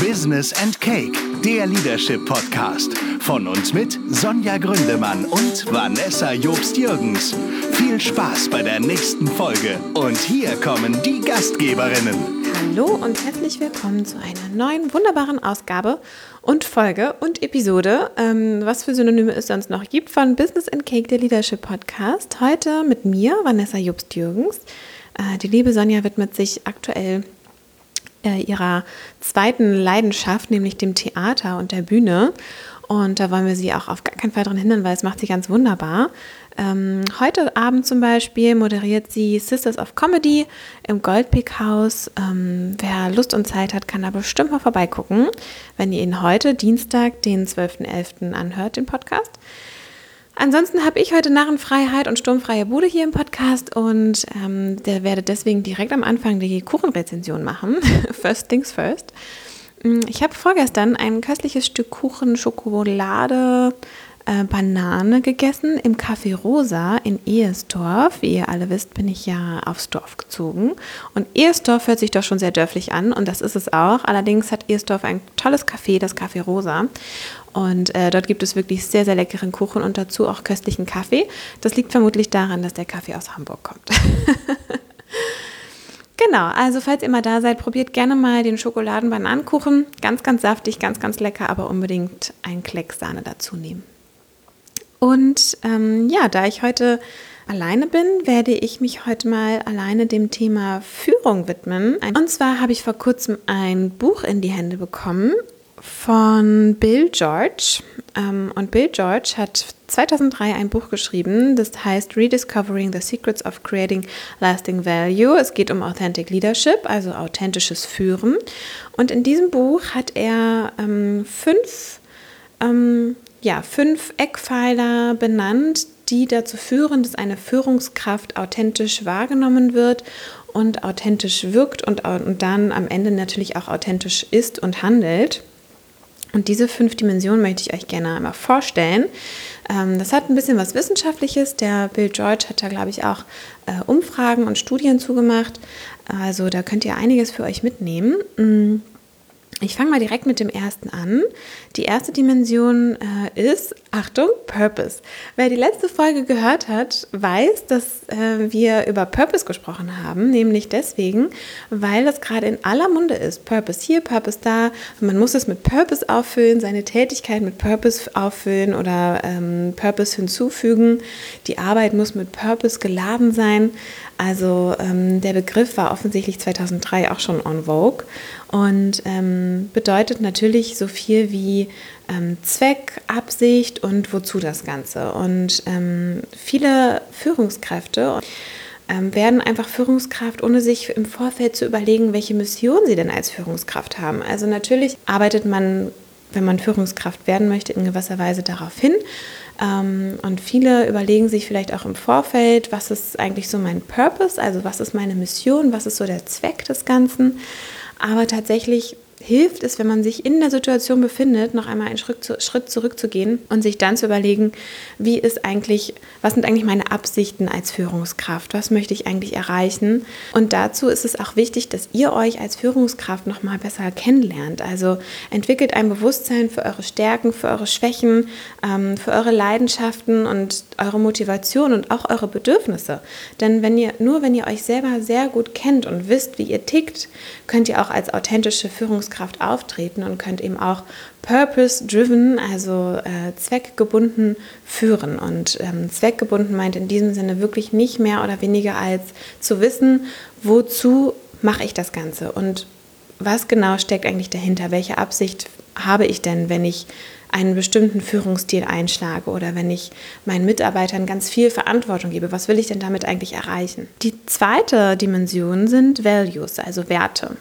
Business and Cake, der Leadership Podcast. Von uns mit Sonja Gründemann und Vanessa Jobst-Jürgens. Viel Spaß bei der nächsten Folge. Und hier kommen die Gastgeberinnen. Hallo und herzlich willkommen zu einer neuen wunderbaren Ausgabe und Folge und Episode, ähm, was für Synonyme es sonst noch gibt, von Business and Cake, der Leadership Podcast. Heute mit mir, Vanessa Jobst-Jürgens. Äh, die liebe Sonja widmet sich aktuell äh, ihrer zweiten Leidenschaft, nämlich dem Theater und der Bühne. Und da wollen wir sie auch auf gar keinen Fall daran hindern, weil es macht sie ganz wunderbar. Ähm, heute Abend zum Beispiel moderiert sie Sisters of Comedy im Goldpick Haus. Ähm, wer Lust und Zeit hat, kann da bestimmt mal vorbeigucken, wenn ihr ihn heute, Dienstag, den 12.11. anhört, den Podcast. Ansonsten habe ich heute Narrenfreiheit und sturmfreie Bude hier im Podcast und ähm, der werde deswegen direkt am Anfang die Kuchenrezension machen. first things first. Mm, ich habe vorgestern ein köstliches Stück Kuchen, Schokolade, äh, Banane gegessen im Café Rosa in Ehesdorf. Wie ihr alle wisst, bin ich ja aufs Dorf gezogen. Und Ehesdorf hört sich doch schon sehr dörflich an und das ist es auch. Allerdings hat Ehesdorf ein tolles Café, das Café Rosa. Und äh, dort gibt es wirklich sehr, sehr leckeren Kuchen und dazu auch köstlichen Kaffee. Das liegt vermutlich daran, dass der Kaffee aus Hamburg kommt. genau, also falls ihr mal da seid, probiert gerne mal den Schokoladen-Bananenkuchen. Ganz, ganz saftig, ganz, ganz lecker, aber unbedingt einen Kleck Sahne dazu nehmen. Und ähm, ja, da ich heute alleine bin, werde ich mich heute mal alleine dem Thema Führung widmen. Und zwar habe ich vor kurzem ein Buch in die Hände bekommen von Bill George. Ähm, und Bill George hat 2003 ein Buch geschrieben, das heißt Rediscovering the Secrets of Creating Lasting Value. Es geht um Authentic Leadership, also authentisches Führen. Und in diesem Buch hat er ähm, fünf, ähm, ja, fünf Eckpfeiler benannt, die dazu führen, dass eine Führungskraft authentisch wahrgenommen wird und authentisch wirkt und, und dann am Ende natürlich auch authentisch ist und handelt. Und diese fünf Dimensionen möchte ich euch gerne einmal vorstellen. Ähm, das hat ein bisschen was Wissenschaftliches. Der Bill George hat da, glaube ich, auch äh, Umfragen und Studien zugemacht. Also da könnt ihr einiges für euch mitnehmen. Ich fange mal direkt mit dem ersten an. Die erste Dimension äh, ist, Achtung, Purpose. Wer die letzte Folge gehört hat, weiß, dass äh, wir über Purpose gesprochen haben, nämlich deswegen, weil das gerade in aller Munde ist. Purpose hier, Purpose da. Man muss es mit Purpose auffüllen, seine Tätigkeit mit Purpose auffüllen oder ähm, Purpose hinzufügen. Die Arbeit muss mit Purpose geladen sein. Also ähm, der Begriff war offensichtlich 2003 auch schon on vogue und ähm, bedeutet natürlich so viel wie ähm, Zweck, Absicht und wozu das Ganze. Und ähm, viele Führungskräfte ähm, werden einfach Führungskraft, ohne sich im Vorfeld zu überlegen, welche Mission sie denn als Führungskraft haben. Also natürlich arbeitet man, wenn man Führungskraft werden möchte, in gewisser Weise darauf hin. Ähm, und viele überlegen sich vielleicht auch im Vorfeld, was ist eigentlich so mein Purpose, also was ist meine Mission, was ist so der Zweck des Ganzen. Aber tatsächlich hilft es, wenn man sich in der Situation befindet, noch einmal einen Schritt, zu, Schritt zurückzugehen und sich dann zu überlegen, wie ist eigentlich, was sind eigentlich meine Absichten als Führungskraft? Was möchte ich eigentlich erreichen? Und dazu ist es auch wichtig, dass ihr euch als Führungskraft noch mal besser kennenlernt. Also entwickelt ein Bewusstsein für eure Stärken, für eure Schwächen, ähm, für eure Leidenschaften und eure Motivation und auch eure Bedürfnisse. Denn wenn ihr nur wenn ihr euch selber sehr gut kennt und wisst, wie ihr tickt, könnt ihr auch als authentische Führungskraft Führungskraft auftreten und könnt eben auch purpose-driven, also äh, zweckgebunden führen. Und ähm, zweckgebunden meint in diesem Sinne wirklich nicht mehr oder weniger als zu wissen, wozu mache ich das Ganze und was genau steckt eigentlich dahinter? Welche Absicht habe ich denn, wenn ich einen bestimmten Führungsstil einschlage oder wenn ich meinen Mitarbeitern ganz viel Verantwortung gebe? Was will ich denn damit eigentlich erreichen? Die zweite Dimension sind Values, also Werte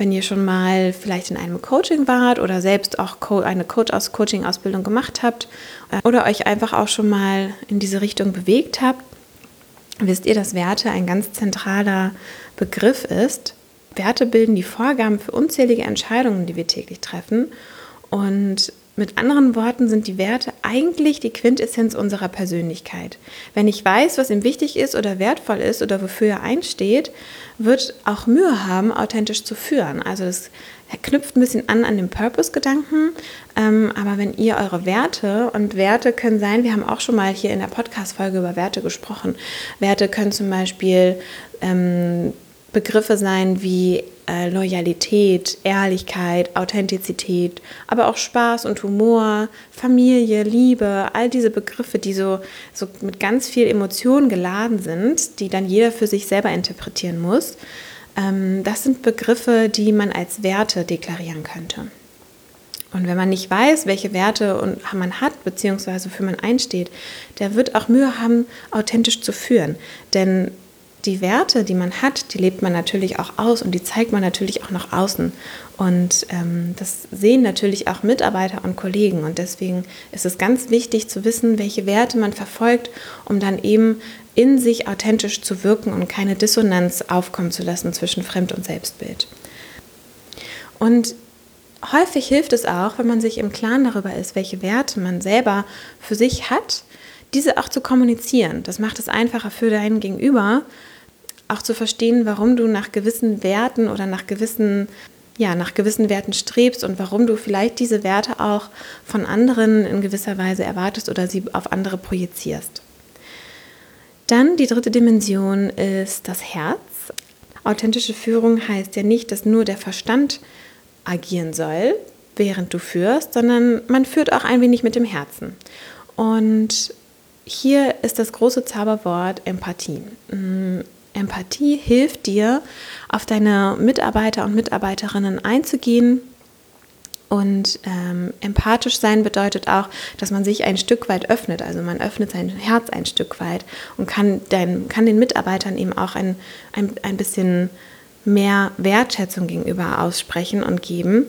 wenn ihr schon mal vielleicht in einem Coaching wart oder selbst auch eine Coach-Coaching-Ausbildung gemacht habt äh, oder euch einfach auch schon mal in diese Richtung bewegt habt, wisst ihr, dass Werte ein ganz zentraler Begriff ist. Werte bilden die Vorgaben für unzählige Entscheidungen, die wir täglich treffen. Und mit anderen Worten sind die Werte eigentlich die Quintessenz unserer Persönlichkeit. Wenn ich weiß, was ihm wichtig ist oder wertvoll ist oder wofür er einsteht, wird auch Mühe haben, authentisch zu führen. Also das knüpft ein bisschen an an den Purpose-Gedanken. Ähm, aber wenn ihr eure Werte, und Werte können sein, wir haben auch schon mal hier in der Podcast-Folge über Werte gesprochen. Werte können zum Beispiel ähm, Begriffe sein wie äh, Loyalität, Ehrlichkeit, Authentizität, aber auch Spaß und Humor, Familie, Liebe, all diese Begriffe, die so, so mit ganz viel Emotionen geladen sind, die dann jeder für sich selber interpretieren muss. Ähm, das sind Begriffe, die man als Werte deklarieren könnte. Und wenn man nicht weiß, welche Werte man hat, beziehungsweise für man einsteht, der wird auch Mühe haben, authentisch zu führen. Denn die Werte, die man hat, die lebt man natürlich auch aus und die zeigt man natürlich auch nach außen. Und ähm, das sehen natürlich auch Mitarbeiter und Kollegen. Und deswegen ist es ganz wichtig zu wissen, welche Werte man verfolgt, um dann eben in sich authentisch zu wirken und keine Dissonanz aufkommen zu lassen zwischen Fremd- und Selbstbild. Und häufig hilft es auch, wenn man sich im Klaren darüber ist, welche Werte man selber für sich hat, diese auch zu kommunizieren. Das macht es einfacher für deinen Gegenüber, auch zu verstehen, warum du nach gewissen Werten oder nach gewissen, ja, nach gewissen Werten strebst und warum du vielleicht diese Werte auch von anderen in gewisser Weise erwartest oder sie auf andere projizierst. Dann die dritte Dimension ist das Herz. Authentische Führung heißt ja nicht, dass nur der Verstand agieren soll, während du führst, sondern man führt auch ein wenig mit dem Herzen. Und hier ist das große Zauberwort Empathie. Empathie hilft dir, auf deine Mitarbeiter und Mitarbeiterinnen einzugehen. Und ähm, empathisch sein bedeutet auch, dass man sich ein Stück weit öffnet. Also man öffnet sein Herz ein Stück weit und kann, dein, kann den Mitarbeitern eben auch ein, ein, ein bisschen mehr Wertschätzung gegenüber aussprechen und geben.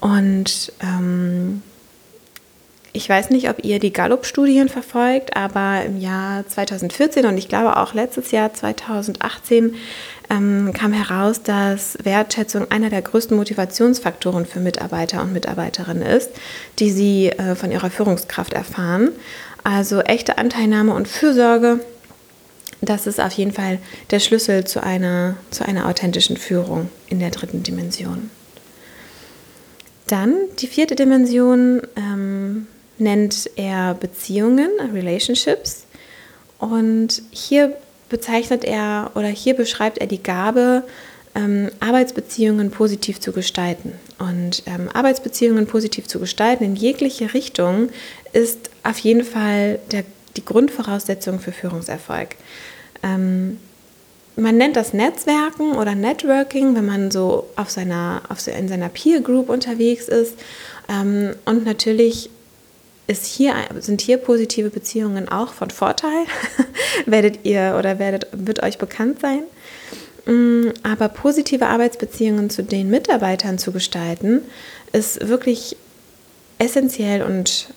Und ähm, ich weiß nicht, ob ihr die Gallup-Studien verfolgt, aber im Jahr 2014 und ich glaube auch letztes Jahr 2018 ähm, kam heraus, dass Wertschätzung einer der größten Motivationsfaktoren für Mitarbeiter und Mitarbeiterinnen ist, die sie äh, von ihrer Führungskraft erfahren. Also echte Anteilnahme und Fürsorge, das ist auf jeden Fall der Schlüssel zu einer, zu einer authentischen Führung in der dritten Dimension. Dann die vierte Dimension ähm, nennt er Beziehungen, Relationships. Und hier bezeichnet er oder hier beschreibt er die Gabe, ähm, Arbeitsbeziehungen positiv zu gestalten. Und ähm, Arbeitsbeziehungen positiv zu gestalten in jegliche Richtung ist auf jeden Fall der, die Grundvoraussetzung für Führungserfolg. Ähm, man nennt das Netzwerken oder Networking, wenn man so auf seiner, auf, in seiner Peer Group unterwegs ist. Ähm, und natürlich ist hier, sind hier positive Beziehungen auch von Vorteil? werdet ihr oder werdet, wird euch bekannt sein? Mm, aber positive Arbeitsbeziehungen zu den Mitarbeitern zu gestalten, ist wirklich essentiell und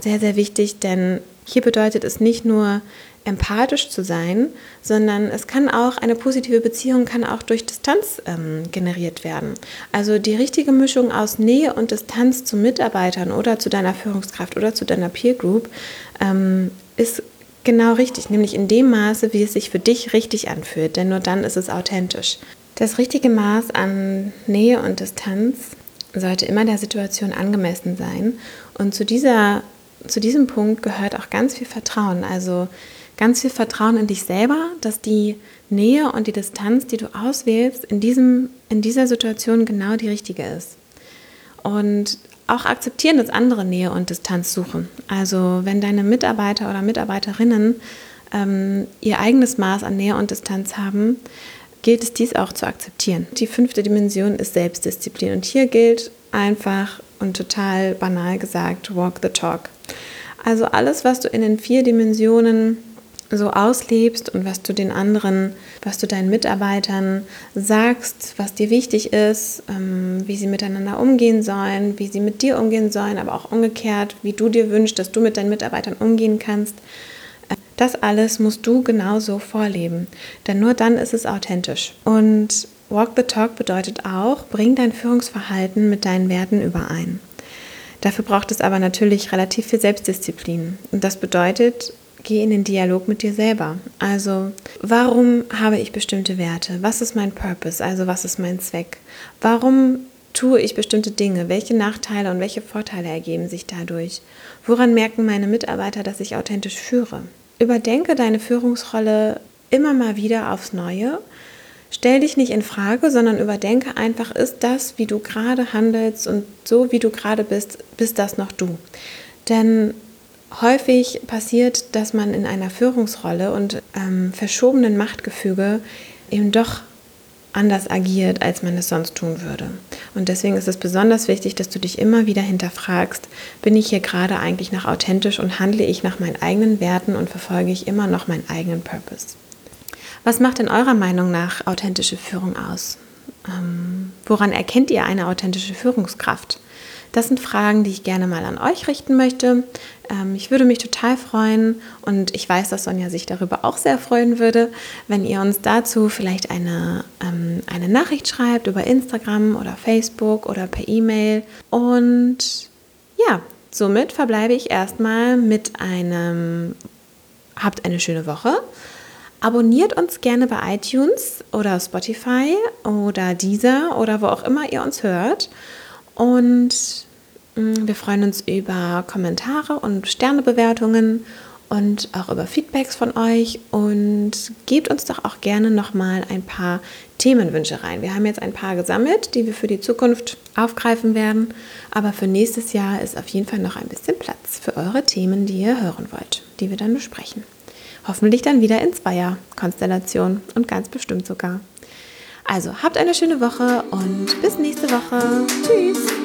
sehr, sehr wichtig, denn hier bedeutet es nicht nur empathisch zu sein, sondern es kann auch, eine positive Beziehung kann auch durch Distanz ähm, generiert werden. Also die richtige Mischung aus Nähe und Distanz zu Mitarbeitern oder zu deiner Führungskraft oder zu deiner Peer Group ähm, ist genau richtig, nämlich in dem Maße, wie es sich für dich richtig anfühlt, denn nur dann ist es authentisch. Das richtige Maß an Nähe und Distanz sollte immer der Situation angemessen sein und zu dieser zu diesem Punkt gehört auch ganz viel Vertrauen. Also ganz viel Vertrauen in dich selber, dass die Nähe und die Distanz, die du auswählst, in, diesem, in dieser Situation genau die richtige ist. Und auch akzeptieren, dass andere Nähe und Distanz suchen. Also wenn deine Mitarbeiter oder Mitarbeiterinnen ähm, ihr eigenes Maß an Nähe und Distanz haben, gilt es dies auch zu akzeptieren. Die fünfte Dimension ist Selbstdisziplin. Und hier gilt einfach und total banal gesagt, walk the talk. Also alles, was du in den vier Dimensionen so auslebst und was du den anderen, was du deinen Mitarbeitern sagst, was dir wichtig ist, ähm, wie sie miteinander umgehen sollen, wie sie mit dir umgehen sollen, aber auch umgekehrt, wie du dir wünschst, dass du mit deinen Mitarbeitern umgehen kannst. Äh, das alles musst du genauso vorleben, denn nur dann ist es authentisch. Und Walk the Talk bedeutet auch, bring dein Führungsverhalten mit deinen Werten überein. Dafür braucht es aber natürlich relativ viel Selbstdisziplin. Und das bedeutet, geh in den Dialog mit dir selber. Also, warum habe ich bestimmte Werte? Was ist mein Purpose? Also, was ist mein Zweck? Warum tue ich bestimmte Dinge? Welche Nachteile und welche Vorteile ergeben sich dadurch? Woran merken meine Mitarbeiter, dass ich authentisch führe? Überdenke deine Führungsrolle immer mal wieder aufs Neue. Stell dich nicht in Frage, sondern überdenke einfach, ist das, wie du gerade handelst und so, wie du gerade bist, bist das noch du? Denn häufig passiert, dass man in einer Führungsrolle und ähm, verschobenen Machtgefüge eben doch anders agiert, als man es sonst tun würde. Und deswegen ist es besonders wichtig, dass du dich immer wieder hinterfragst, bin ich hier gerade eigentlich noch authentisch und handle ich nach meinen eigenen Werten und verfolge ich immer noch meinen eigenen Purpose. Was macht in eurer Meinung nach authentische Führung aus? Ähm, woran erkennt ihr eine authentische Führungskraft? Das sind Fragen, die ich gerne mal an euch richten möchte. Ähm, ich würde mich total freuen und ich weiß, dass Sonja sich darüber auch sehr freuen würde, wenn ihr uns dazu vielleicht eine, ähm, eine Nachricht schreibt über Instagram oder Facebook oder per E-Mail. Und ja, somit verbleibe ich erstmal mit einem Habt eine schöne Woche. Abonniert uns gerne bei iTunes oder Spotify oder Deezer oder wo auch immer ihr uns hört. Und mm, wir freuen uns über Kommentare und Sternebewertungen und auch über Feedbacks von euch und gebt uns doch auch gerne nochmal ein paar Themenwünsche rein. Wir haben jetzt ein paar gesammelt, die wir für die Zukunft aufgreifen werden, aber für nächstes Jahr ist auf jeden Fall noch ein bisschen Platz für eure Themen, die ihr hören wollt, die wir dann besprechen. Hoffentlich dann wieder in Zweier-Konstellation und ganz bestimmt sogar. Also habt eine schöne Woche und bis nächste Woche. Tschüss.